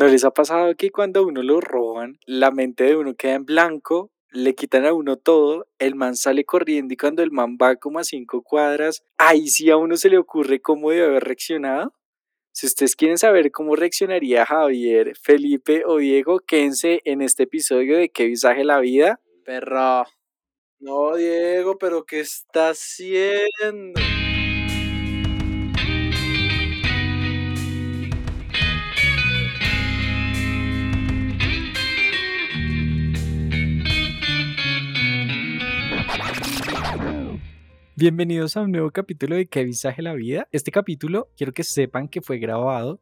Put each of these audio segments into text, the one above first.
¿No les ha pasado que cuando a uno lo roban, la mente de uno queda en blanco, le quitan a uno todo, el man sale corriendo y cuando el man va como a cinco cuadras, ahí sí a uno se le ocurre cómo debe haber reaccionado? Si ustedes quieren saber cómo reaccionaría Javier, Felipe o Diego, quédense en este episodio de ¿Qué visaje la vida? Perra. No, Diego, pero ¿qué está haciendo? Bienvenidos a un nuevo capítulo de ¿Qué visaje la vida? Este capítulo quiero que sepan que fue grabado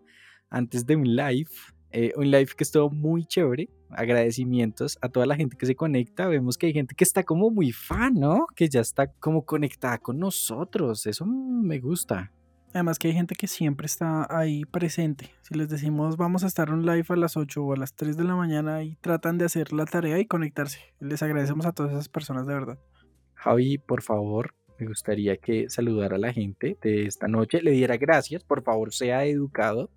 antes de un live, eh, un live que estuvo muy chévere. Agradecimientos a toda la gente que se conecta. Vemos que hay gente que está como muy fan, ¿no? Que ya está como conectada con nosotros. Eso me gusta. Además que hay gente que siempre está ahí presente. Si les decimos vamos a estar en live a las 8 o a las 3 de la mañana y tratan de hacer la tarea y conectarse. Les agradecemos a todas esas personas de verdad. Javi, por favor, me gustaría que saludara a la gente de esta noche, le diera gracias, por favor, sea educado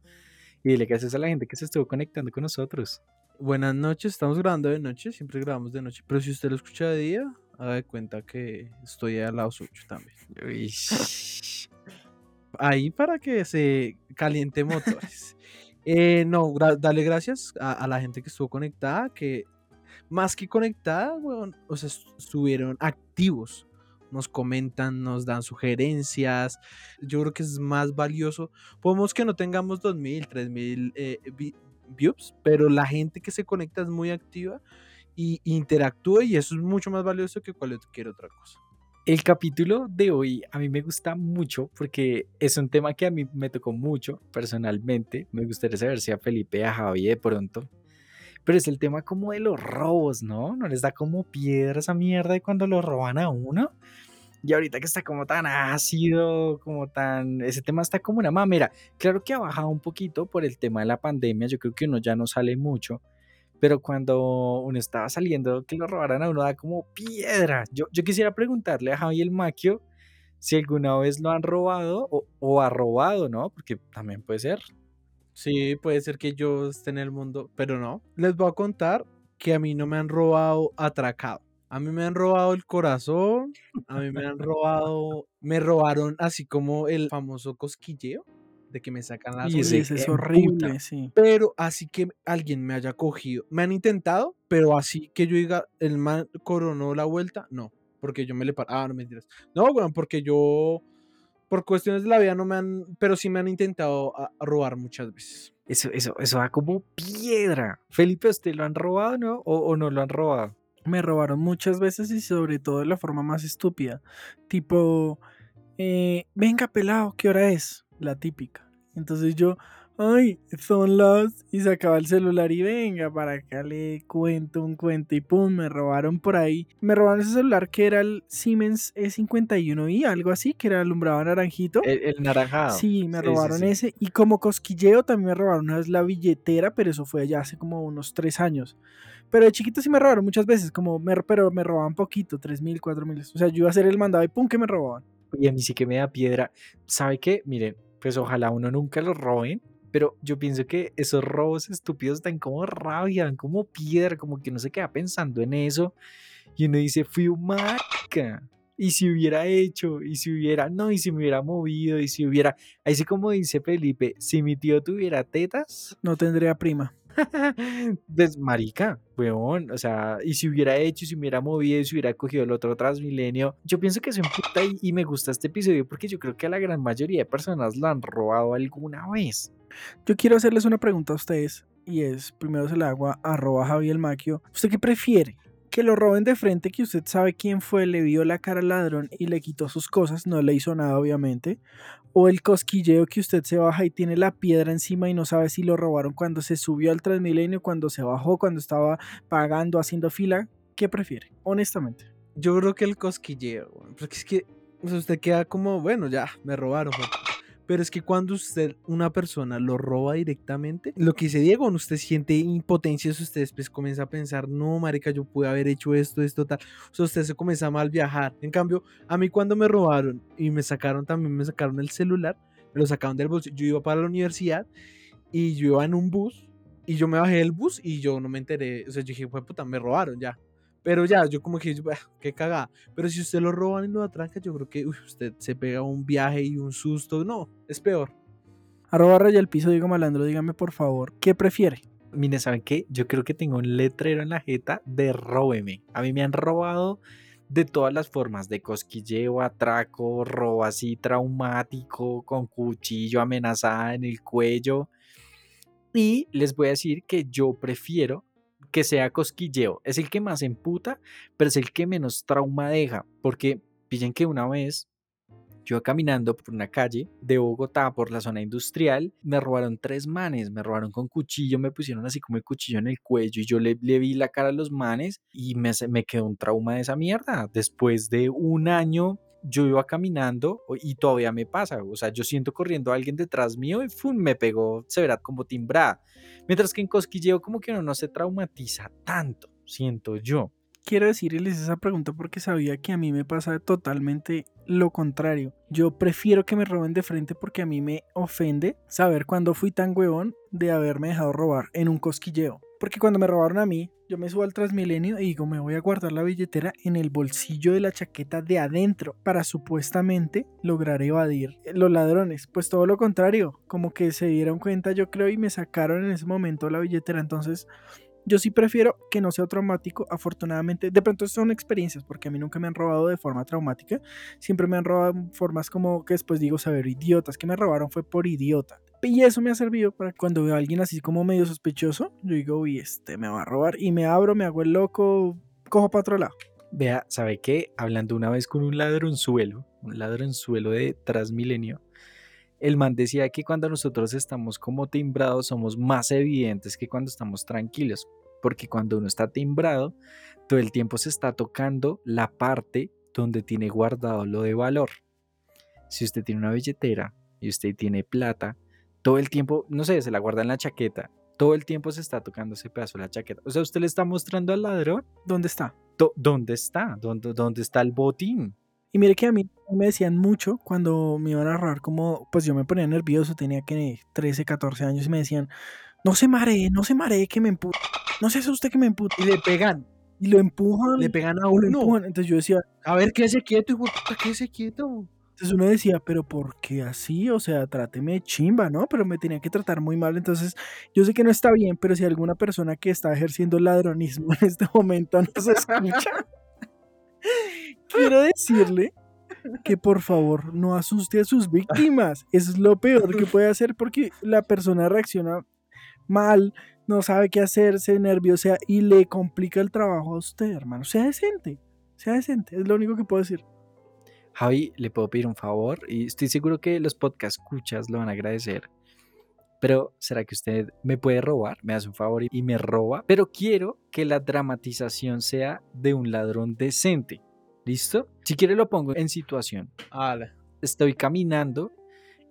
y dile gracias a la gente que se estuvo conectando con nosotros. Buenas noches, estamos grabando de noche, siempre grabamos de noche, pero si usted lo escucha de día, haga de cuenta que estoy al lado suyo también. Ahí para que se caliente motores. Eh, no, dale gracias a, la gente que estuvo conectada, que más que conectada, bueno, o sea, estuvieron activos nos comentan, nos dan sugerencias. Yo creo que es más valioso. Podemos que no tengamos 2000, 3000 eh, views, pero la gente que se conecta es muy activa y interactúa y eso es mucho más valioso que cualquier otra cosa. El capítulo de hoy a mí me gusta mucho porque es un tema que a mí me tocó mucho personalmente. Me gustaría saber si a Felipe, a Javi de pronto. Pero es el tema como de los robos, ¿no? No les da como piedra esa mierda de cuando lo roban a uno. Y ahorita que está como tan ácido, como tan... Ese tema está como una mamera. Claro que ha bajado un poquito por el tema de la pandemia. Yo creo que uno ya no sale mucho. Pero cuando uno estaba saliendo, que lo robaran a uno da como piedra. Yo, yo quisiera preguntarle a Javi el Maquio si alguna vez lo han robado o, o ha robado, ¿no? Porque también puede ser. Sí, puede ser que yo esté en el mundo, pero no. Les voy a contar que a mí no me han robado atracado. A mí me han robado el corazón, a mí me han robado, me robaron así como el famoso cosquilleo de que me sacan las Y es horrible, sí. Pero así que alguien me haya cogido, me han intentado, pero así que yo diga, el man coronó la vuelta, no, porque yo me le paro, ah, no mentiras. No, bueno, porque yo, por cuestiones de la vida no me han, pero sí me han intentado robar muchas veces. Eso, eso, eso da como piedra. Felipe, ¿usted lo han robado, no? o no lo han robado? me robaron muchas veces y sobre todo de la forma más estúpida. Tipo, eh, venga pelado, ¿qué hora es? La típica. Entonces yo, ay, son las... Y sacaba el celular y venga, para acá le cuento un cuento y pum, me robaron por ahí. Me robaron ese celular que era el Siemens E51i, algo así, que era alumbrado naranjito. El, el naranjado. Sí, me robaron ese. Y como cosquilleo también me robaron una vez la billetera, pero eso fue ya hace como unos tres años. Pero de chiquito sí me robaron muchas veces, como me, pero me robaban poquito, tres mil, cuatro mil. O sea, yo iba a hacer el mandado y pum, que me robaban. Y a mí sí que me da piedra. ¿Sabe qué? Miren, pues ojalá uno nunca lo roben, pero yo pienso que esos robos estúpidos dan como rabia, como piedra, como que no se queda pensando en eso. Y uno dice, fui un. Y si hubiera hecho, y si hubiera, no, y si me hubiera movido, y si hubiera, ahí sí como dice Felipe, si mi tío tuviera tetas, no tendría prima. Pues, marica, weón, o sea, y si hubiera hecho, si hubiera movido, y si hubiera cogido el otro Transmilenio, yo pienso que soy un puta y, y, me gusta este episodio porque yo creo que a la gran mayoría de personas lo han robado alguna vez. Yo quiero hacerles una pregunta a ustedes y es, primero se la hago a arroba Javier Maquio, ¿usted qué prefiere? Que lo roben de frente, que usted sabe quién fue, le vio la cara al ladrón y le quitó sus cosas, no le hizo nada obviamente. O el cosquilleo que usted se baja y tiene la piedra encima y no sabe si lo robaron cuando se subió al Transmilenio, cuando se bajó, cuando estaba pagando, haciendo fila. ¿Qué prefiere? Honestamente. Yo creo que el cosquilleo, porque es que usted queda como, bueno, ya, me robaron. Pero es que cuando usted, una persona, lo roba directamente, lo que dice Diego, usted siente impotencia, usted después comienza a pensar, no, marica, yo pude haber hecho esto, esto, tal. O sea, usted se comienza a mal viajar. En cambio, a mí cuando me robaron y me sacaron también, me sacaron el celular, me lo sacaron del bolsillo, yo iba para la universidad y yo iba en un bus y yo me bajé del bus y yo no me enteré, o sea, yo dije, pues puta, me robaron ya. Pero ya, yo como que, "Bah, qué cagada. Pero si usted lo roban y lo atranca, yo creo que uy, usted se pega un viaje y un susto. No, es peor. Arroba raya el piso, digo malandro, dígame por favor, ¿qué prefiere? Mire, ¿saben qué? Yo creo que tengo un letrero en la jeta de róbeme. A mí me han robado de todas las formas, de cosquilleo, atraco, robo así traumático, con cuchillo, amenazada en el cuello. Y les voy a decir que yo prefiero que sea cosquilleo. Es el que más emputa, pero es el que menos trauma deja. Porque pillen que una vez yo caminando por una calle de Bogotá, por la zona industrial, me robaron tres manes, me robaron con cuchillo, me pusieron así como el cuchillo en el cuello y yo le, vi la cara a los manes y me quedó un trauma de esa mierda. Después de un año yo iba caminando y todavía me pasa, o sea, yo siento corriendo a alguien detrás mío y ¡fum! me pegó severa como timbrada. Mientras que en cosquilleo como que no se traumatiza tanto, siento yo. Quiero decirles esa pregunta porque sabía que a mí me pasa totalmente lo contrario. Yo prefiero que me roben de frente porque a mí me ofende saber cuándo fui tan huevón de haberme dejado robar en un cosquilleo. Porque cuando me robaron a mí, yo me subo al Transmilenio y digo, me voy a guardar la billetera en el bolsillo de la chaqueta de adentro para supuestamente lograr evadir los ladrones. Pues todo lo contrario, como que se dieron cuenta yo creo y me sacaron en ese momento la billetera. Entonces yo sí prefiero que no sea traumático, afortunadamente. De pronto son experiencias, porque a mí nunca me han robado de forma traumática. Siempre me han robado en formas como que después digo saber idiotas. Que me robaron fue por idiota. Y eso me ha servido para cuando veo a alguien así como medio sospechoso, yo digo, uy, este me va a robar. Y me abro, me hago el loco, cojo para otro lado. Vea, ¿sabe qué? Hablando una vez con un ladronzuelo, un ladronzuelo de Transmilenio, el man decía que cuando nosotros estamos como timbrados somos más evidentes que cuando estamos tranquilos, porque cuando uno está timbrado, todo el tiempo se está tocando la parte donde tiene guardado lo de valor. Si usted tiene una billetera y usted tiene plata, todo el tiempo, no sé, se la guarda en la chaqueta, todo el tiempo se está tocando ese pedazo de la chaqueta. O sea, usted le está mostrando al ladrón ¿Dónde está? dónde está, dónde, dónde está el botín. Y mire que a mí me decían mucho cuando me iban a robar, como pues yo me ponía nervioso, tenía que 13, 14 años y me decían, no se maree, no se maree que me empuja, no se asuste que me empuja. Y le pegan, Y lo empujan, le pegan a lo uno. empujan. Entonces yo decía, A ver, quédese quieto, hijo quédese quieto. Entonces uno decía, pero ¿por qué así? O sea, tráteme de chimba, ¿no? Pero me tenía que tratar muy mal. Entonces yo sé que no está bien, pero si alguna persona que está ejerciendo ladronismo en este momento nos escucha, quiero decirle que por favor no asuste a sus víctimas. Eso es lo peor que puede hacer porque la persona reacciona mal, no sabe qué hacer, se nerviosa y le complica el trabajo a usted, hermano. Sea decente, sea decente, es lo único que puedo decir. Javi, le puedo pedir un favor y estoy seguro que los podcast escuchas lo van a agradecer. Pero ¿será que usted me puede robar? Me hace un favor y- me roba. Pero quiero que la dramatización sea de un ladrón decente. ¿Listo? Si quiere lo pongo en situación. Ala. Estoy caminando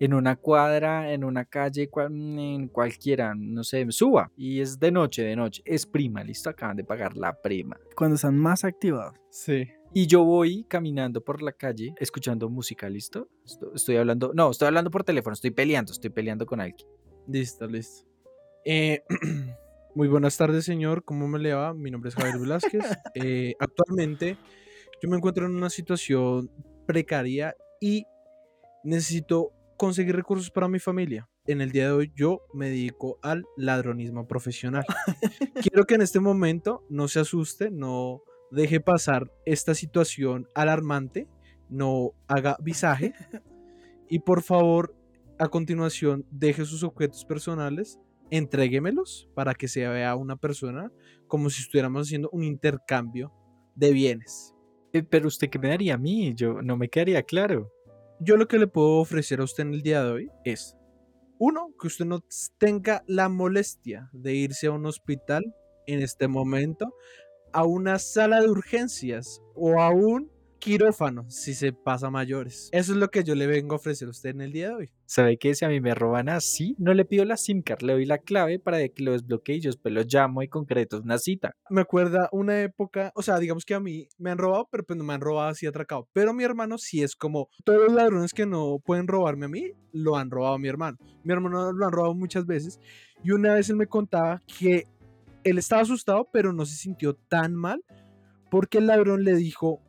en una cuadra, en una calle, cual- en cualquiera, no sé, suba. Y es de noche, de noche. Es prima, ¿listo? Acaban de pagar la prima. Cuando están más activados. Sí. Y yo voy caminando por la calle escuchando música, ¿listo? Esto- Estoy hablando, no, estoy hablando por teléfono, estoy peleando, estoy peleando con alguien. Listo, listo. Eh, muy buenas tardes, señor. ¿Cómo me le va? Mi nombre es Javier Velázquez. Eh, actualmente yo me encuentro en una situación precaria y necesito conseguir recursos para mi familia. En el día de hoy yo me dedico al ladronismo profesional. Quiero que en este momento no se asuste, no deje pasar esta situación alarmante, no haga visaje y por favor a continuación deje sus objetos personales entréguemelos para que se vea una persona como si estuviéramos haciendo un intercambio de bienes. Eh, Pero usted qué me daría a mí, yo no me quedaría claro. Yo lo que le puedo ofrecer a usted en el día de hoy es, uno, que usted no tenga la molestia de irse a un hospital en este momento, a una sala de urgencias o a un quirófano si se pasa a mayores. Eso es lo que yo le vengo a ofrecer a usted en el día de hoy. ¿Sabe que si a mí me roban así, no le pido la SIM card, le doy la clave para que lo desbloquee y yo después lo llamo y concreto una cita? Me acuerda una época, o sea, digamos que a mí me han robado, pero pues no me han robado así atracado. Pero mi hermano sí es como todos los ladrones que no pueden robarme a mí, lo han robado a mi hermano. Mi hermano lo han robado muchas veces y una vez él me contaba que él estaba asustado, pero no se sintió tan mal porque el ladrón le dijo,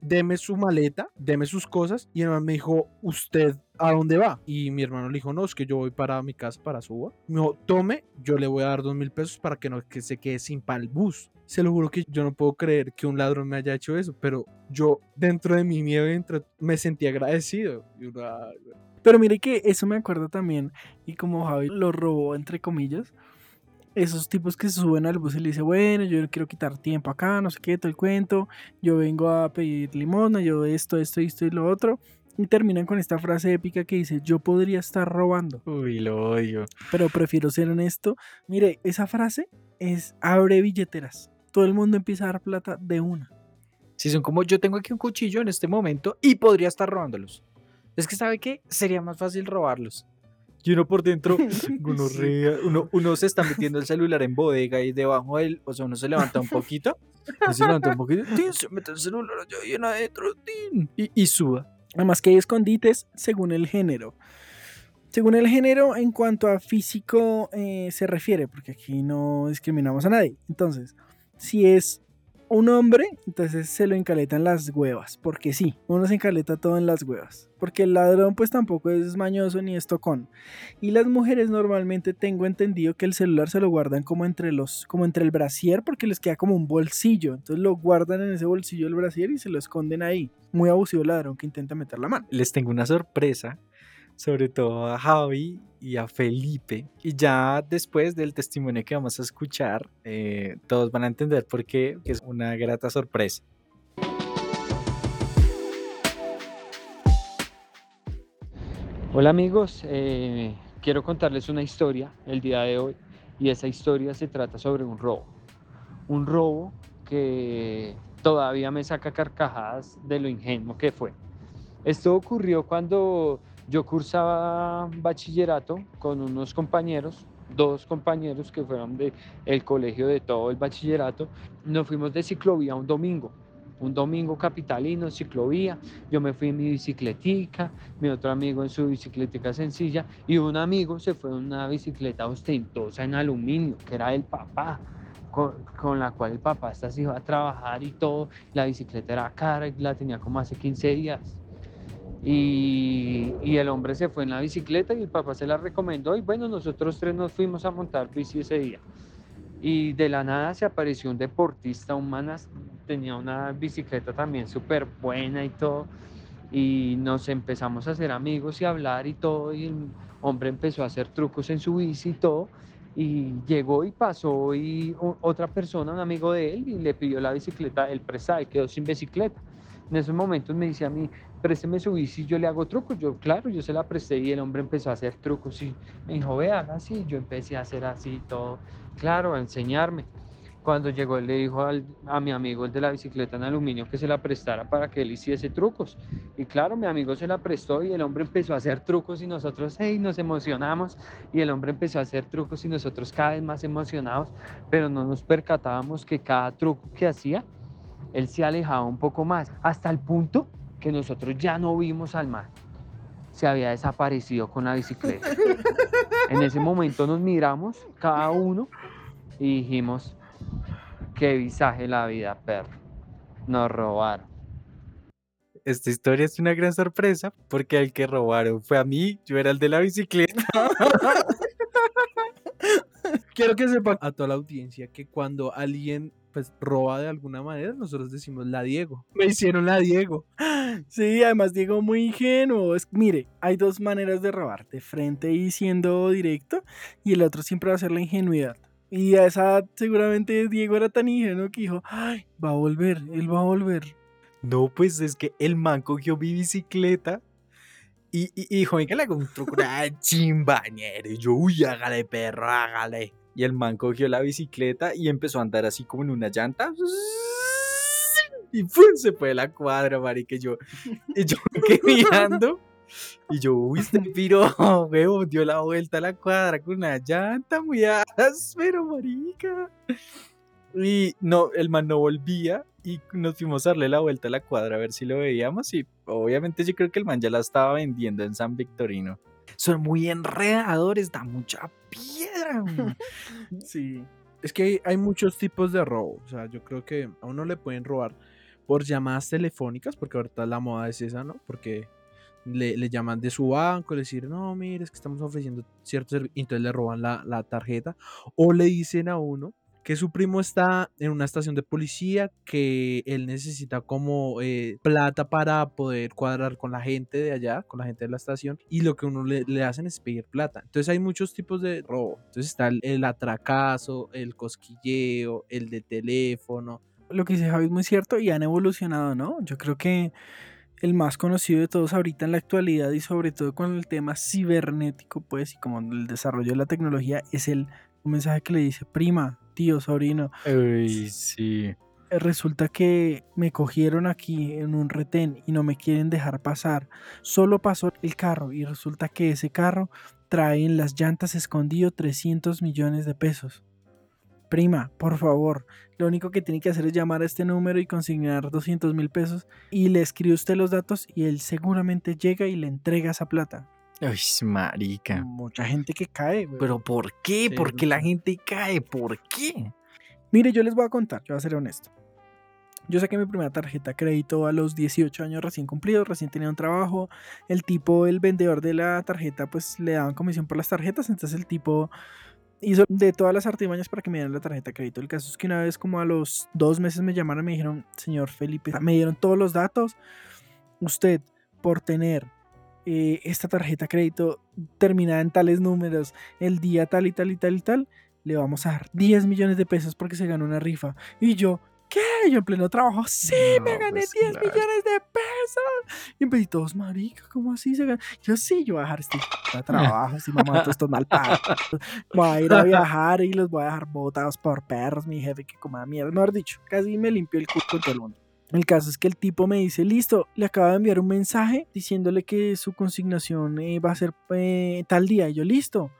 deme su maleta, deme sus cosas. Y el hermano me dijo, ¿usted a dónde va? Y mi hermano le dijo, no, es que yo voy para mi casa, para Suba. Me dijo, tome, yo le voy a dar dos mil pesos para que no que se quede sin para el bus. Se lo juro que yo no puedo creer que un ladrón me haya hecho eso, pero yo dentro de mi miedo me sentí agradecido. Pero mire que eso me acuerdo también, y como Javi lo robó, entre comillas, esos tipos que se suben al bus y le dicen, bueno, yo quiero quitar tiempo acá, no sé qué, todo el cuento, yo vengo a pedir limosna, yo esto, esto, esto y lo otro, y terminan con esta frase épica que dice, yo podría estar robando, Uy, lo odio. pero prefiero ser honesto. Mire, esa frase es abre billeteras, todo el mundo empieza a dar plata de una. Si son como yo tengo aquí un cuchillo en este momento y podría estar robándolos. Es que sabe que sería más fácil robarlos. Y uno por dentro, uno, rea- uno, uno se está metiendo el celular en bodega y debajo del, o sea, uno se levanta un poquito, y se levanta un poquito, tin, se mete el celular allá bien adentro, tin, y, y suba. Además que hay escondites según el género. Según el género, en cuanto a físico eh, se refiere, porque aquí no discriminamos a nadie. Entonces, si es un hombre, entonces se lo encaletan las huevas, porque sí, uno se encaleta todo en las huevas. Porque el ladrón pues tampoco es mañoso ni es tocón. Y las mujeres normalmente tengo entendido que el celular se lo guardan como entre los como entre el brasier porque les queda como un bolsillo, entonces lo guardan en ese bolsillo del brasier y se lo esconden ahí. Muy abusivo el ladrón que intenta meter la mano. Les tengo una sorpresa, sobre todo a Javi y a Felipe. Y ya después del testimonio que vamos a escuchar, eh, todos van a entender por qué, que es una grata sorpresa. Hola amigos, eh, quiero contarles una historia el día de hoy y esa historia se trata sobre un robo. Un robo que todavía me saca carcajadas de lo ingenuo que fue. Esto ocurrió cuando yo cursaba bachillerato con unos compañeros, dos compañeros que fueron del colegio de todo el bachillerato. Nos fuimos de ciclovía un domingo, un domingo capitalino, ciclovía. Yo me fui en mi bicicletica, mi otro amigo en su bicicletica sencilla y un amigo se fue en una bicicleta ostentosa en aluminio, que era el papá, con, con la cual el papá hasta se iba a trabajar y todo. La bicicleta era cara y la tenía como hace 15 días. Y, y el hombre se fue en la bicicleta y el papá se la recomendó y bueno, nosotros tres nos fuimos a montar bici ese día. Y de la nada se apareció un deportista, un manas, tenía una bicicleta también súper buena y todo. Y nos empezamos a hacer amigos y hablar y todo. Y el hombre empezó a hacer trucos en su bici y todo. Y llegó y pasó y otra persona, un amigo de él, y le pidió la bicicleta, él prestaba y quedó sin bicicleta. En esos momentos me dice a mí, présteme su bici, yo le hago trucos. Yo, claro, yo se la presté y el hombre empezó a hacer trucos y me dijo, ve, haga así. Yo empecé a hacer así todo, claro, a enseñarme. Cuando llegó, él le dijo al- a mi amigo, el de la bicicleta en aluminio, que se la prestara para que él hiciese trucos. Y claro, mi amigo se la prestó y el hombre empezó a hacer trucos y nosotros, hey, nos emocionamos. Y el hombre empezó a hacer trucos y nosotros cada vez más emocionados, pero no nos percatábamos que cada truco que hacía, él se alejaba un poco más, hasta el punto que nosotros ya no vimos al mar. Se había desaparecido con la bicicleta. En ese momento nos miramos, cada uno, y dijimos, qué visaje la vida, perro. Nos robaron. Esta historia es una gran sorpresa porque el que robaron fue a mí, yo era el de la bicicleta. quiero que sepa a toda la audiencia que cuando alguien pues roba de alguna manera, nosotros decimos la Diego. Me hicieron la Diego. Sí, además Diego muy ingenuo. Es, mire, hay dos maneras de robar, de frente y siendo directo, y el otro siempre va a ser la ingenuidad. Y a esa seguramente Diego era tan ingenuo que dijo, ay, va a volver, él va a volver. No, pues es que el man cogió mi bicicleta y, y, y dijo, venga, le hago un truco, una chimbañero. Y yo, uy, hágale, perro, hágale. Y el man cogió la bicicleta y empezó a andar así como en una llanta. Y ¡pum! se fue de la cuadra, marica. Y yo, y yo me quedé mirando. Y yo, uy, este piro, huevo, dio la vuelta a la cuadra con una llanta muy áspero, marica. Y no, el man no volvía y nos fuimos a darle la vuelta a la cuadra a ver si lo veíamos y obviamente yo creo que el man ya la estaba vendiendo en San Victorino. Son muy enredadores, da mucha piedra. güey. Sí. Es que hay, hay muchos tipos de robo. O sea, yo creo que a uno le pueden robar por llamadas telefónicas, porque ahorita la moda es esa, ¿no? Porque le, le llaman de su banco, le dicen, no, mire, es que estamos ofreciendo cierto servicio, entonces le roban la, la tarjeta, o le dicen a uno que su primo está en una estación de policía, que él necesita como eh, plata para poder cuadrar con la gente de allá, con la gente de la estación, y lo que uno le, le hacen es pedir plata. Entonces hay muchos tipos de robo. Entonces está el, el atracazo, el cosquilleo, el de teléfono. Lo que dice Javi es muy cierto y han evolucionado, ¿no? Yo creo que el más conocido de todos ahorita en la actualidad y sobre todo con el tema cibernético, pues, y como el desarrollo de la tecnología, es el un mensaje que le dice, prima, tío, sobrino, Uy, sí. eh, resulta que me cogieron aquí en un retén y no me quieren dejar pasar. Solo pasó el carro y resulta que ese carro trae en las llantas escondido 300 millones de pesos. Prima, por favor, lo único que tiene que hacer es llamar a este número y consignar 200 mil pesos y le escribe usted los datos y él seguramente llega y le entrega esa plata. Uy, marica. Mucha gente que cae. güey. Pero ¿por qué? Sí, ¿Por qué la gente cae? ¿Por qué? Mire, yo les voy a contar, yo voy a ser honesto. Yo saqué mi primera tarjeta de crédito a los 18 años recién cumplidos, recién tenía un trabajo. El tipo, el vendedor de la tarjeta, pues le daban comisión por las tarjetas. Entonces el tipo hizo de todas las artimañas para que me dieran la tarjeta de crédito. El caso es que una vez como a los dos meses me llamaron y me dijeron, señor Felipe, me dieron todos los datos. Usted, por tener eh, esta tarjeta de crédito terminada en tales números, el día tal y tal y tal y tal, le vamos a dar 10 millones de pesos porque se ganó una rifa. Y yo, ¿qué? Yo en pleno trabajo, sí, me gané pues 10 claro. millones de pesos. Y empecé todos, marica, ¿cómo así se gana? Yo sí, yo voy a dejar este trabajo, si mamá, todos estos mal pagos. Voy a ir a viajar y los voy a dejar botados por perros, mi jefe que coma mierda. Mejor dicho, casi me limpió el culo con todo el mundo. El caso es que el tipo me dice, listo, le acaba de enviar un mensaje diciéndole que su consignación eh, va a ser eh, tal día. Y yo, listo.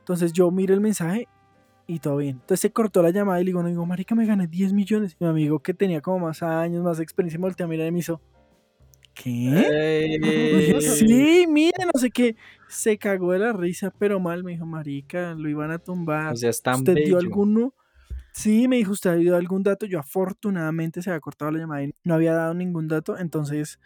Entonces yo miro el mensaje y todo bien. Entonces se cortó la llamada y le digo, no, digo, marica, me gané 10 millones. Y mi amigo que tenía como más años, más experiencia, me volteó a mirar y me hizo, ¿qué? Sí, mira, no sé qué. Se cagó de la risa, pero mal. Me dijo, marica, lo iban a tumbar. O sea, es tan ¿Usted dio alguno? Sí, me dijo, ¿usted dio algún dato? Yo afortunadamente se había cortado la llamada y no había dado ningún dato. Entonces,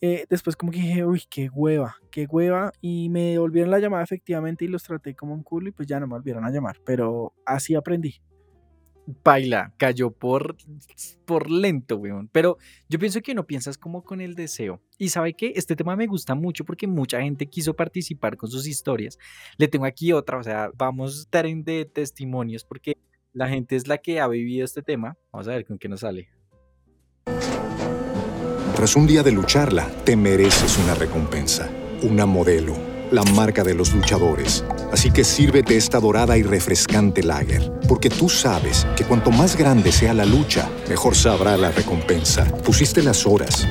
eh, después como que dije, uy, qué hueva, qué hueva. Y me devolvieron la llamada efectivamente y los traté como un culo y pues ya no me volvieron a llamar. Pero así aprendí. Paila, cayó por, por lento, weón. Pero yo pienso que no piensas como con el deseo. Y sabe que este tema me gusta mucho porque mucha gente quiso participar con sus historias. Le tengo aquí otra, o sea, vamos a estar en de testimonios porque la gente es la que ha vivido este tema. Vamos a ver con qué nos sale. Tras un día de lucharla, te mereces una recompensa, una modelo, la marca de los luchadores. Así que sírvete esta dorada y refrescante lager, porque tú sabes que cuanto más grande sea la lucha, mejor sabrá la recompensa. Pusiste las horas,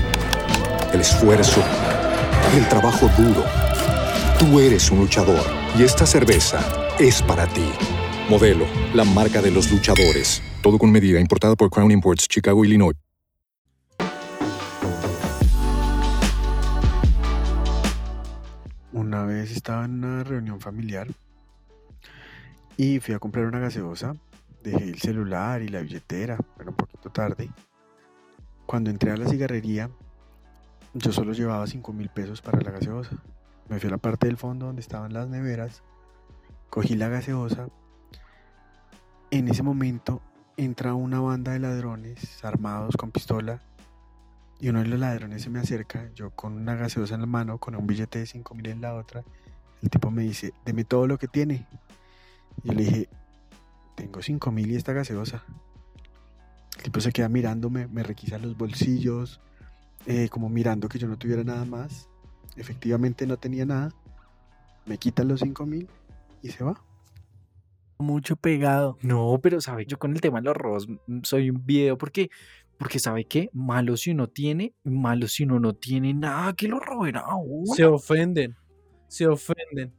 el esfuerzo, el trabajo duro. Tú eres un luchador y esta cerveza es para ti. Modelo, la marca de los luchadores. Todo con medida, importada por Crown Imports, Chicago, Illinois. Una vez estaba en una reunión familiar y fui a comprar una gaseosa. Dejé el celular y la billetera, era un poquito tarde. Cuando entré a la cigarrería, yo solo llevaba 5 mil pesos para la gaseosa. Me fui a la parte del fondo donde estaban las neveras, cogí la gaseosa En ese momento entra una banda de ladrones armados con pistola y uno de los ladrones se me acerca, yo con una gaseosa en la mano, con un billete de 5 mil en la otra. El tipo me dice, deme todo lo que tiene. Y yo le dije, tengo 5 mil y esta gaseosa. El tipo se queda mirándome, me requisa los bolsillos, eh, como mirando que yo no tuviera nada más. Efectivamente no tenía nada. Me quita los 5 mil y se va. Mucho pegado. No, pero sabe, yo con el tema de los robos mm, soy un video porque, porque sabe qué, malo si uno tiene, malo si uno no tiene nada que lo roben a uno. Se ofenden. Se ofenden.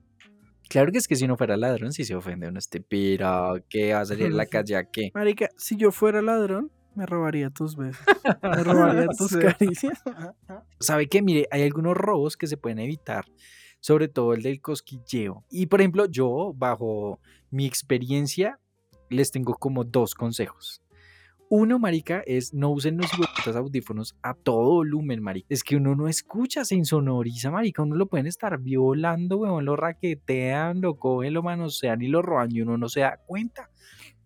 Claro que es que si no fuera ladrón, sí se ofende uno este, pero que va a salir a la calle a qué. Marica, si yo fuera ladrón, me robaría tus besos. Me robaría tus caricias. ¿Sabe qué? Mire, hay algunos robos que se pueden evitar, sobre todo el del cosquilleo. Y por ejemplo, yo, bajo mi experiencia, les tengo como dos consejos. Uno, marica, es no usen los audífonos a todo volumen, marica. Es que uno no escucha, se insonoriza, marica. Uno lo pueden estar violando, weón, lo raquetean, lo cogen, lo manosean y lo roban y uno no se da cuenta.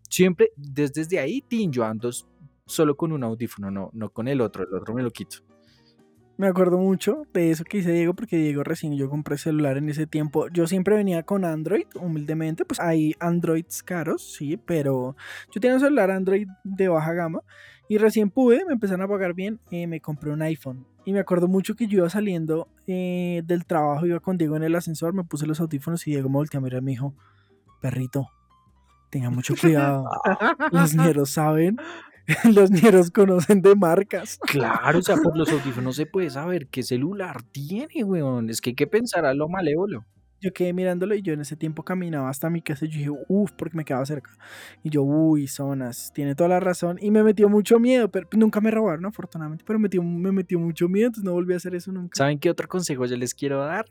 Siempre, desde, ahí, tin, yo solo con un audífono, no, no con el otro. El otro me lo quito. Me acuerdo mucho de eso que dice Diego, porque Diego recién yo compré celular en ese tiempo. Yo siempre venía con Android, humildemente. Pues hay Androids caros, sí, pero yo tenía un celular Android de baja gama. Y recién pude, me empezaron a pagar bien, eh, me compré un iPhone. Y me acuerdo mucho que yo iba saliendo eh, del trabajo, iba con Diego en el ascensor, me puse los audífonos y Diego me volteó a mirar y me dijo, perrito, tenga mucho cuidado. Los ñeros saben, los ñeros conocen de marcas. Claro, o sea, por los audífonos se puede saber qué celular tiene, weón. Es que hay que pensar a lo malévolo. Yo quedé mirándolo y yo en ese tiempo caminaba hasta mi casa y yo dije, uff, porque me quedaba cerca. Y yo, uy, zonas, tiene toda la razón. Y me metió mucho miedo, pero nunca me robaron, afortunadamente, pero me metió, me metió mucho miedo, entonces no volví a hacer eso nunca. ¿Saben qué otro consejo yo les quiero dar?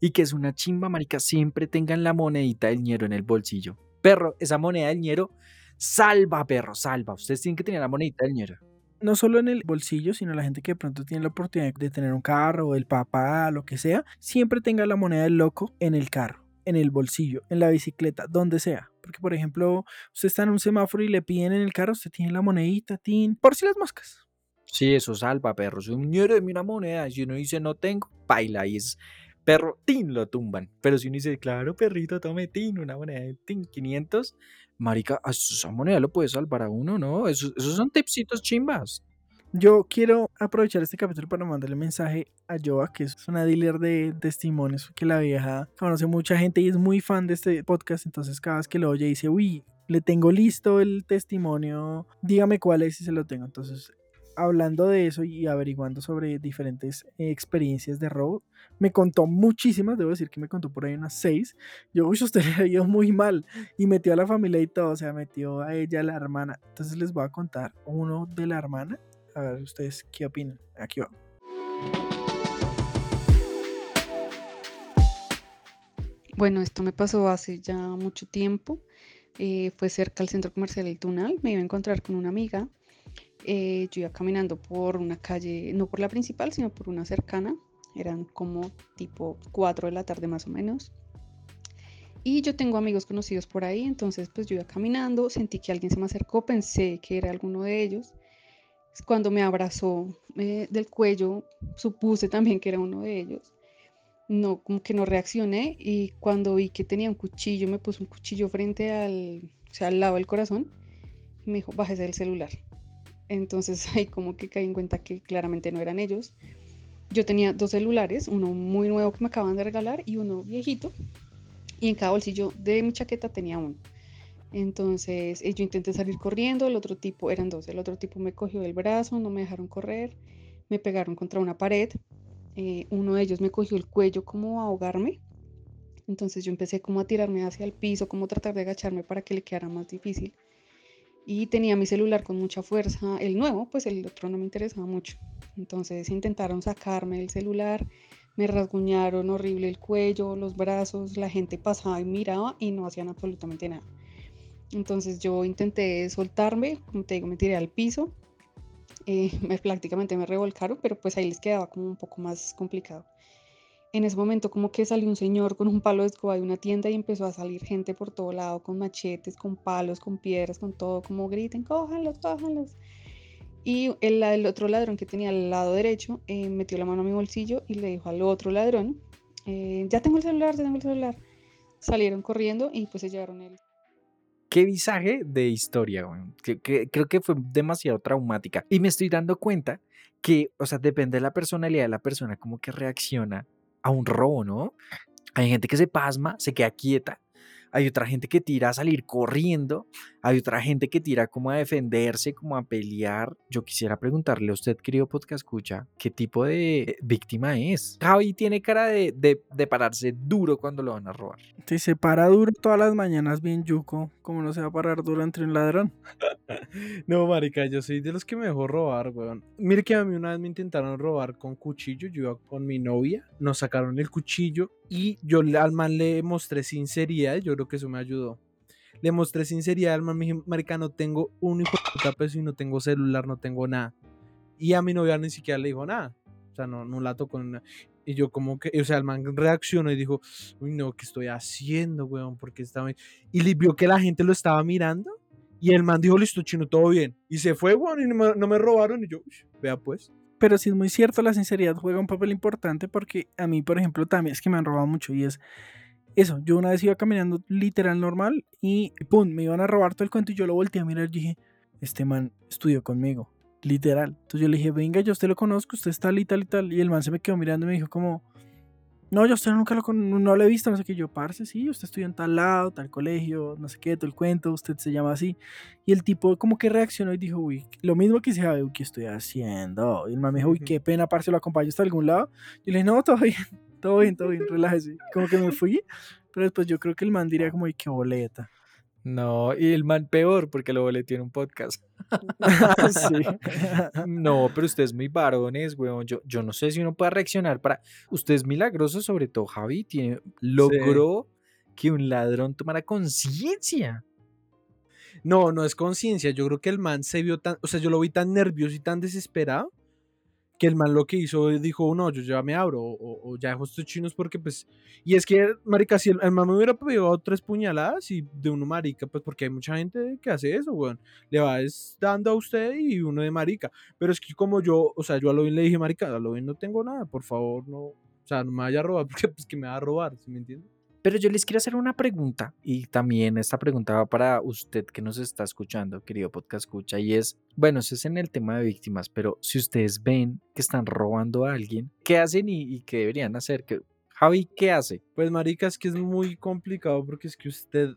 Y que es una chimba, marica. Siempre tengan la monedita del ñero en el bolsillo. Perro, esa moneda del ñero salva, perro, salva. Ustedes tienen que tener la monedita del ñero. No solo en el bolsillo, sino la gente que de pronto tiene la oportunidad de tener un carro, el papá, lo que sea, siempre tenga la moneda del loco en el carro, en el bolsillo, en la bicicleta, donde sea. Porque, por ejemplo, usted está en un semáforo y le piden en el carro, usted tiene la monedita, tin, por si las moscas. Sí, eso salva, perro. Si un ñero de una moneda, si uno dice no tengo, baila y es perro, tin, lo tumban. Pero si uno dice, claro, perrito, tome tin, una moneda de tin, 500, marica, esa moneda lo puede salvar a uno, ¿no? Esos, esos son tipsitos chimbas. Yo quiero aprovechar este capítulo para mandarle mensaje a Joa, que es una dealer de testimonios, que la vieja conoce mucha gente y es muy fan de este podcast, entonces cada vez que lo oye dice, uy, le tengo listo el testimonio, dígame cuál es y se lo tengo. Entonces, hablando de eso y averiguando sobre diferentes eh, experiencias de robo, me contó muchísimas, debo decir que me contó por ahí unas seis. Yo, uy, usted le ha ido muy mal y metió a la familia y todo, o sea, metió a ella, a la hermana. Entonces les voy a contar uno de la hermana a ver ustedes qué opinan. Aquí va. Bueno, esto me pasó hace ya mucho tiempo. eh, fue cerca al centro comercial El Tunal. Me iba a encontrar con una amiga. Eh, yo iba caminando por una calle, no por la principal, sino por una cercana. Eran como tipo 4 de la tarde más o menos. Y yo tengo amigos conocidos por ahí, entonces pues yo iba caminando, sentí que alguien se me acercó, pensé que era alguno de ellos. Cuando me abrazó eh, del cuello, supuse también que era uno de ellos no, como que no reaccioné y cuando vi que tenía un cuchillo, me puso un cuchillo frente al, o sea, al lado del corazón y me dijo, bájese del celular. Entonces ahí como que caí en cuenta que claramente no eran ellos. Yo tenía dos celulares, uno muy nuevo que me acaban de regalar y uno viejito y en cada bolsillo de mi chaqueta tenía uno. Entonces eh, yo intenté salir corriendo, el otro tipo, eran dos, el otro tipo me cogió del brazo, no me dejaron correr, me pegaron contra una pared, eh, uno de ellos me cogió el cuello como a ahogarme. Entonces yo empecé como a tirarme hacia el piso, como tratar de agacharme para que le quedara más difícil. Y tenía mi celular con mucha fuerza, el nuevo, pues el otro no me interesaba mucho. Entonces intentaron sacarme el celular, me rasguñaron horrible el cuello, los brazos, la gente pasaba y miraba y no hacían absolutamente nada. Entonces yo intenté soltarme, como te digo, me tiré al piso eh, me, prácticamente me revolcaron, pero pues ahí les quedaba como un poco más complicado. En ese momento como que salió un señor con un palo de escoba de una tienda y empezó a salir gente por todo lado con machetes, con palos, con piedras, con todo, como griten, cójanlos, cójanlos. Y el, otro ladrón que tenía al lado derecho eh, metió la mano a mi bolsillo y le dijo al otro ladrón, eh, ya tengo el celular, ya tengo el celular. Salieron corriendo y pues se llevaron el... Qué visaje de historia, que- creo que fue demasiado traumática. Y me estoy dando cuenta que, o sea, depende de la personalidad de la persona, cómo que reacciona a un robo, ¿no? Hay gente que se pasma, se queda quieta. Hay otra gente que tira a salir corriendo. Hay otra gente que tira como a defenderse, como a pelear. Yo quisiera preguntarle a usted, querido podcast escucha, ¿qué tipo de víctima es? Javi tiene cara de, de, de pararse duro cuando lo van a robar. Si se para duro todas las mañanas bien yuco, ¿cómo no se va a parar duro entre un ladrón? No, marica, yo soy de los que me dejó robar, weón. Mire que a mí una vez me intentaron robar con cuchillo, yo iba con mi novia, nos sacaron el cuchillo y yo al man le mostré sinceridad, yo creo que eso me ayudó. Le mostré sinceridad al man, me dije, marica, no tengo un hijo de puta peso y no tengo celular, no tengo nada. Y a mi novia ni siquiera le dijo nada. O sea, no, no la tocó. nada. Y yo como que, o sea, el man reaccionó y dijo, uy, no, ¿qué estoy haciendo, weón? Porque estaba... Y le vio que la gente lo estaba mirando y el man dijo, listo, chino, todo bien. Y se fue, weón, y no me, no me robaron. Y yo, "Ush, vea pues. Pero sí es muy cierto, la sinceridad juega un papel importante porque a mí, por ejemplo, también es que me han robado mucho y es eso. Yo una vez iba caminando literal normal y pum, me iban a robar todo el cuento y yo lo volteé a mirar y dije, este man estudió conmigo, literal. Entonces yo le dije, venga, yo usted lo conozco, usted está tal y tal y tal. Y el man se me quedó mirando y me dijo como, no, yo usted nunca lo, no lo he visto, no sé qué. Yo, parce, sí, usted estudió en tal lado, tal colegio, no sé qué, todo el cuento, usted se llama así. Y el tipo como que reaccionó y dijo, uy, lo mismo que se uy, ¿qué estoy haciendo? Y el man me dijo, uy, qué pena, parce, lo acompaño hasta algún lado. Yo le dije, no, todo bien, todo bien, todo bien, relájese. Como que me fui, pero después yo creo que el man diría como, uy, qué boleta. No, y el man peor porque lo boleteó en un podcast. sí. No, pero ustedes muy varones, weón. Yo, yo no sé si uno puede reaccionar para. Usted es milagroso, sobre todo Javi, tiene, logró que un ladrón tomara conciencia. No, no es conciencia. Yo creo que el man se vio tan, o sea, yo lo vi tan nervioso y tan desesperado que el man lo que hizo dijo, no, yo ya me abro o, ya dejo estos chinos porque pues, y es que, marica, si el, el man me hubiera pegado tres puñaladas y de uno marica, pues porque hay mucha gente que hace eso, weón, le va dando a usted y uno de marica, pero es que como yo, o sea, yo a lo bien le dije, marica, a lo bien no tengo nada, por favor, no, o sea, no me vaya a robar porque pues que me va a robar, ¿sí me entiende? Pero yo les quiero hacer una pregunta, y también esta pregunta va para usted que nos está escuchando, querido podcast escucha, y es, bueno, eso es en el tema de víctimas, pero si ustedes ven que están robando a alguien, ¿qué hacen y, y qué deberían hacer? ¿Qué- Javi, ¿qué hace? Pues marica, es que es muy complicado porque es que usted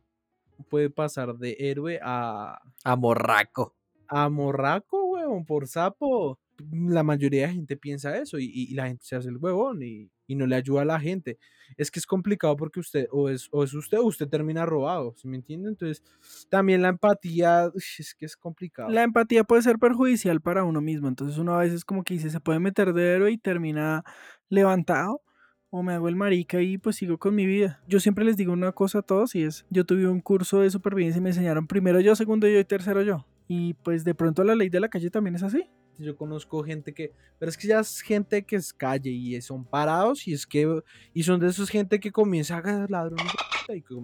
puede pasar de héroe a, A morraco. a morraco, weón, por sapo. La mayoría de gente piensa eso y, y- la gente se hace el huevón y, y no le ayuda a la gente. Es que es complicado porque usted o es, o es usted o usted termina robado, ¿sí me entiende? Entonces, también la empatía, es que es complicado. La empatía puede ser perjudicial para uno mismo, entonces uno a veces como que dice, se puede meter de héroe y termina levantado, o me hago el marica y pues sigo con mi vida. Yo siempre les digo una cosa a todos y es, yo tuve un curso de supervivencia y me enseñaron primero yo, segundo yo y tercero yo. Y pues de pronto la ley de la calle también es así. Yo conozco gente que, pero es que ya es gente que es calle y son parados y es que, y son de esos gente que comienza a agarrar ladrón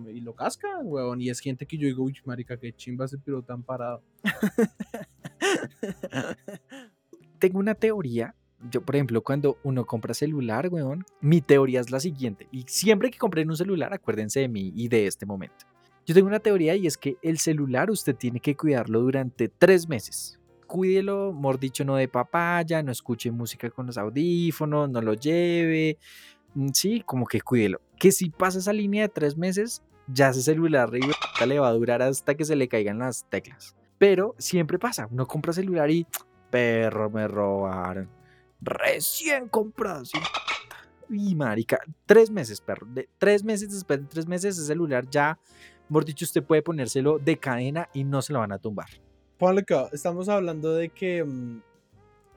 y, lo cascan, weón. Y es gente que yo digo, uy, marica, qué chimba ese piro tan parado. Tengo una teoría. Yo, por ejemplo, cuando uno compra celular, weón, mi teoría es la siguiente. Y siempre que compren un celular, acuérdense de mí y de este momento. Yo tengo una teoría y es que el celular usted tiene que cuidarlo durante tres meses. Cuídelo, mejor dicho, no de papaya, no escuche música con los audífonos, no lo lleve. Mm, Sí, como que cuídelo. Que si pasa esa línea de tres meses, ya ese celular le va a durar hasta que se le caigan las teclas. Pero siempre pasa, uno compra celular y perro me robaron. Recién comprado. sí, Y marica, tres meses, perro. De, tres meses, después de tres meses, ese celular ya, mejor dicho, usted puede ponérselo de cadena y no se lo van a tumbar. Ponle estamos hablando de que, mm,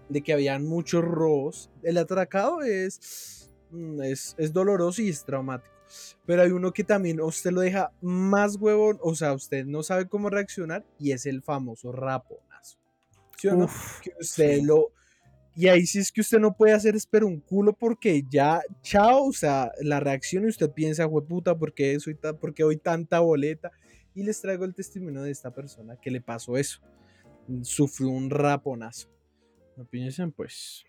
de que habían muchos robos. El atracado es, mm, es, es doloroso y es traumático. Pero hay uno que también usted lo deja más huevón, o sea, usted no sabe cómo reaccionar y es el famoso raponazo. ¿Sí o no? Uf, que usted sí. lo... Y ahí sí es que usted no puede hacer espero un culo porque ya, chao, o sea, la reacción y usted piensa, puta, ¿por qué, soy ta- por qué hoy tanta boleta? Y les traigo el testimonio de esta persona que le pasó eso. Sufrió un raponazo. Piensen, pues.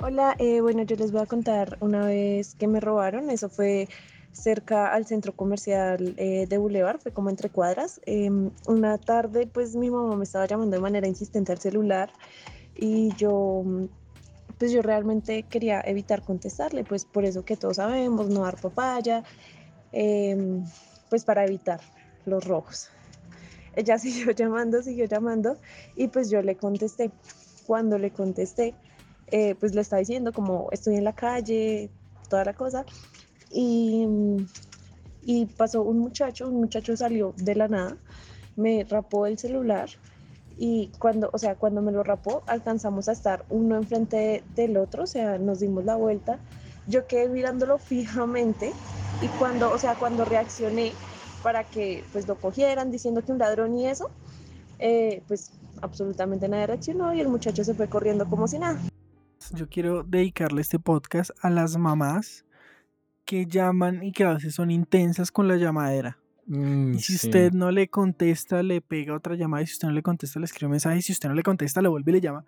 Hola, eh, bueno, yo les voy a contar una vez que me robaron, eso fue cerca al centro comercial eh, de Boulevard, fue como entre cuadras. Em, una tarde, pues mi mamá me estaba llamando de manera insistente al celular y yo, mm, pues yo realmente quería evitar contestarle, pues por eso que todos sabemos, no dar papaya, em, pues para evitar los robos. Ella siguió llamando, siguió llamando y pues yo le contesté. Cuando le contesté, eh, pues le estaba diciendo como estoy en la calle, toda la cosa. Y, y pasó un muchacho, un muchacho salió de la nada, me rapó el celular y cuando, o sea, cuando me lo rapó, alcanzamos a estar uno enfrente de- del otro, o sea, nos dimos la vuelta. Yo quedé mirándolo fijamente y cuando, o sea, cuando reaccioné para que pues lo cogieran diciendo que un ladrón y eso, eh, pues absolutamente nadie reaccionó y el muchacho se fue corriendo como si nada. Yo quiero dedicarle este podcast a las mamás que llaman y que a veces son intensas con la llamadera. Mm, Y si sí. usted no le contesta, le pega otra llamada. Y si usted no le contesta, le escribe un mensaje. Y si usted no le contesta, le vuelve y le llama.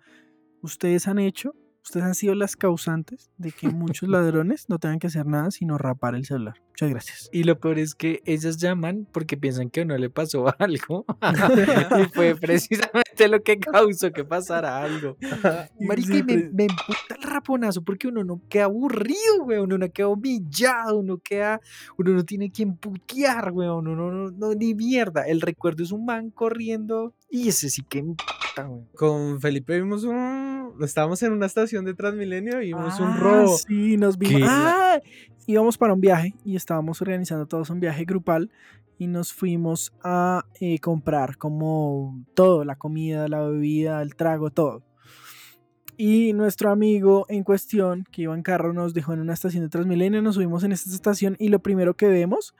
Ustedes han hecho, ustedes han sido las causantes de que muchos ladrones no tengan que hacer nada sino rapar el celular. Muchas gracias. Y lo peor es que ellas llaman porque piensan que no le pasó algo. y fue precisamente lo que causó que pasara algo. Marica, y me emputa el raponazo porque uno no queda aburrido, weón. Uno no queda humillado, uno queda. Uno no tiene quien putear, weón. Uno no, no, ni mierda. El recuerdo es un man corriendo y ese sí que emputa, weón. Con Felipe vimos un. Estábamos en una estación de Transmilenio y vimos un Ah, robo. Sí, nos vimos. Ah, íbamos para un viaje y estábamos organizando todos un viaje grupal y nos fuimos a eh, comprar como todo, la comida, la bebida, el trago, todo. Y nuestro amigo en cuestión, que iba en carro, nos dejó en una estación de Transmilenio, nos subimos en esta estación y lo primero que vemos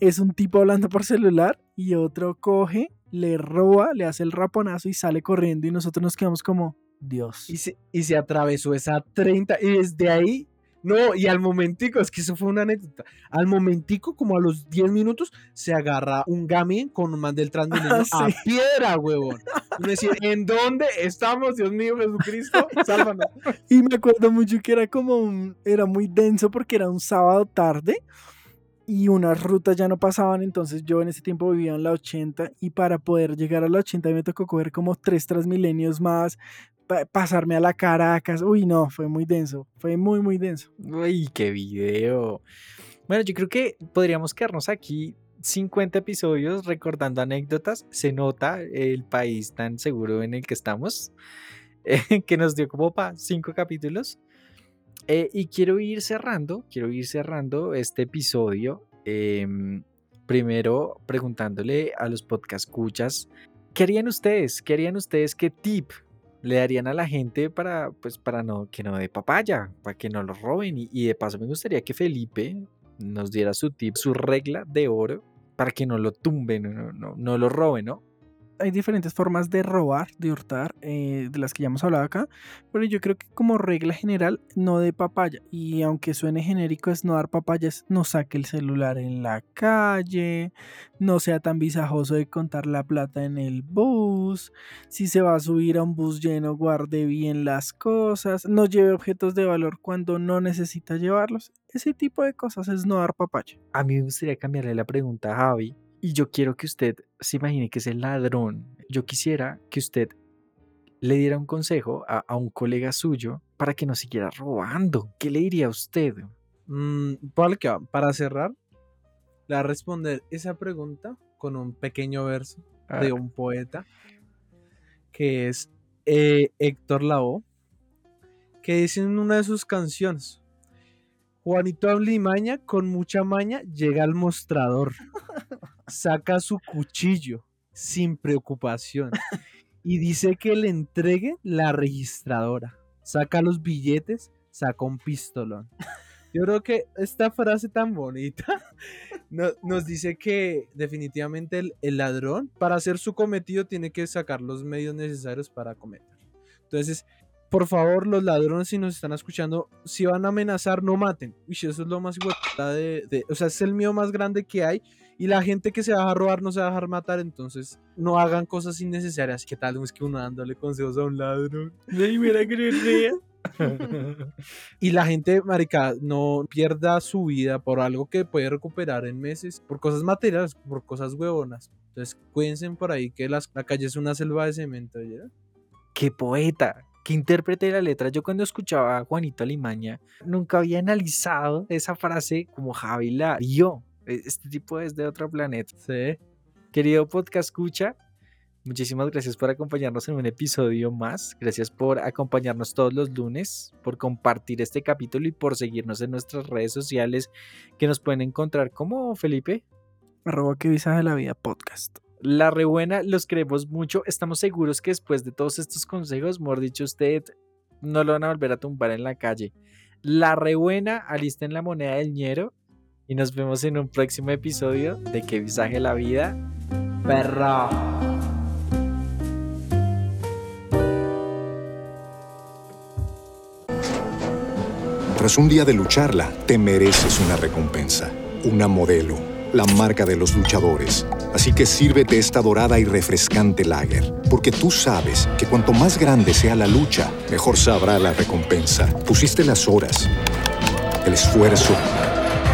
es un tipo hablando por celular y otro coge, le roba, le hace el raponazo y sale corriendo y nosotros nos quedamos como, Dios. Y se, y se atravesó esa 30 y desde ahí, no, y al momentico, es que eso fue una anécdota, al momentico, como a los 10 minutos, se agarra un gamín con un man del Transmilenio Ah, a sí. piedra, huevón. Uno decía, ¿en dónde estamos, Dios mío, Jesucristo? Sálvanos. Y me acuerdo mucho que era como un, era muy denso porque era un sábado tarde y unas rutas ya no pasaban, entonces yo en ese tiempo vivía en la 80 y para poder llegar a la 80 me tocó coger como tres transmilenios más, pa- pasarme a la Caracas, uy no, fue muy denso, fue muy muy denso. Uy, qué video. Bueno, yo creo que podríamos quedarnos aquí 50 episodios recordando anécdotas. Se nota el país tan seguro en el que estamos, eh, que nos dio como para cinco capítulos. Eh, y quiero ir cerrando, quiero ir cerrando este episodio. em, primero preguntándole a los podcast escuchas, ¿qué harían ustedes? ¿Qué harían ustedes? ¿Qué tip le darían a la gente para, pues, para no, que no dé papaya, para que no lo roben? Y, y de paso me gustaría que Felipe nos diera su tip, su regla de oro para que no lo tumben, no, no, no lo roben, ¿no? Hay diferentes formas de robar, de hurtar, eh, de las que ya hemos hablado acá, pero yo creo que como regla general no de papaya. Y aunque suene genérico es no dar papayas, no saque el celular en la calle, no sea tan visajoso de contar la plata en el bus, si se va a subir a un bus lleno guarde bien las cosas, no lleve objetos de valor cuando no necesita llevarlos. Ese tipo de cosas es no dar papaya. A mí me gustaría cambiarle la pregunta a Javi y yo quiero que usted se imagine que es el ladrón. Yo quisiera que usted le diera un consejo a, a un colega suyo para que no siguiera robando. ¿Qué le diría a usted? Mm, va, para cerrar, le voy a responder esa pregunta con un pequeño verso de un poeta que es eh, Héctor Lavoe, que dice en una de sus canciones, Juanito Ablimaña con mucha maña llega al mostrador, saca su cuchillo sin preocupación y dice que le entregue la registradora, saca los billetes, saca un pistolón. Yo creo que esta frase tan bonita no- nos dice que definitivamente el, el ladrón, para hacer su cometido, tiene que sacar los medios necesarios para cometer. Entonces, por favor, los ladrones, si nos están escuchando, si van a amenazar, no maten. Uy, eso es lo más igual de, de- O sea, es el miedo más grande que hay. Y la gente que se va a robar no se va a dejar matar, entonces no hagan cosas innecesarias. ¿Qué tal? Es que uno dándole consejos a un ladrón. Mira que. Y la gente, marica, no pierda su vida por algo que puede recuperar en meses, por cosas materiales, por cosas huevonas. Entonces, cuídense por ahí que las- la calle es una selva de cemento, ¿ya? qué poeta, qué intérprete de la letra. Yo cuando escuchaba a Juanito Alimaña, nunca había analizado esa frase como Javi la vio. E- Este tipo es de otro planeta. Sí. Querido podcast escucha, muchísimas gracias por acompañarnos en un episodio más. Gracias por acompañarnos todos los lunes, por compartir este capítulo y por seguirnos en nuestras redes sociales que nos pueden encontrar como Felipe. Arroba que visaje la vida podcast. La rebuena, los queremos mucho. Estamos seguros que después de todos estos consejos, mejor dicho, usted no lo van a volver a tumbar en la calle. La rebuena, alisten la moneda del ñero y nos vemos en un próximo episodio de Que visaje la vida. Perra. Tras un día de lucharla, te mereces una recompensa, una modelo, la marca de los luchadores. Así que sírvete esta dorada y refrescante lager, porque tú sabes que cuanto más grande sea la lucha, mejor sabrá la recompensa. Pusiste las horas, el esfuerzo,